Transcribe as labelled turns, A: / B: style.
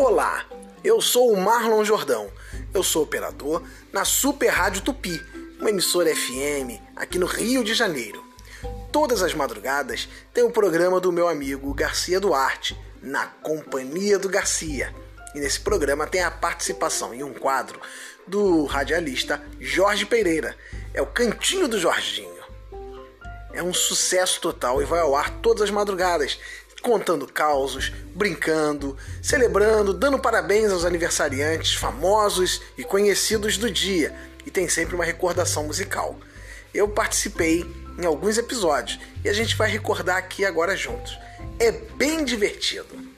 A: Olá, eu sou o Marlon Jordão. Eu sou operador na Super Rádio Tupi, uma emissora FM aqui no Rio de Janeiro. Todas as madrugadas tem o programa do meu amigo Garcia Duarte, na Companhia do Garcia. E nesse programa tem a participação em um quadro do radialista Jorge Pereira. É o Cantinho do Jorginho. É um sucesso total e vai ao ar todas as madrugadas, contando causos, brincando, celebrando, dando parabéns aos aniversariantes famosos e conhecidos do dia. E tem sempre uma recordação musical. Eu participei em alguns episódios e a gente vai recordar aqui agora juntos. É bem divertido.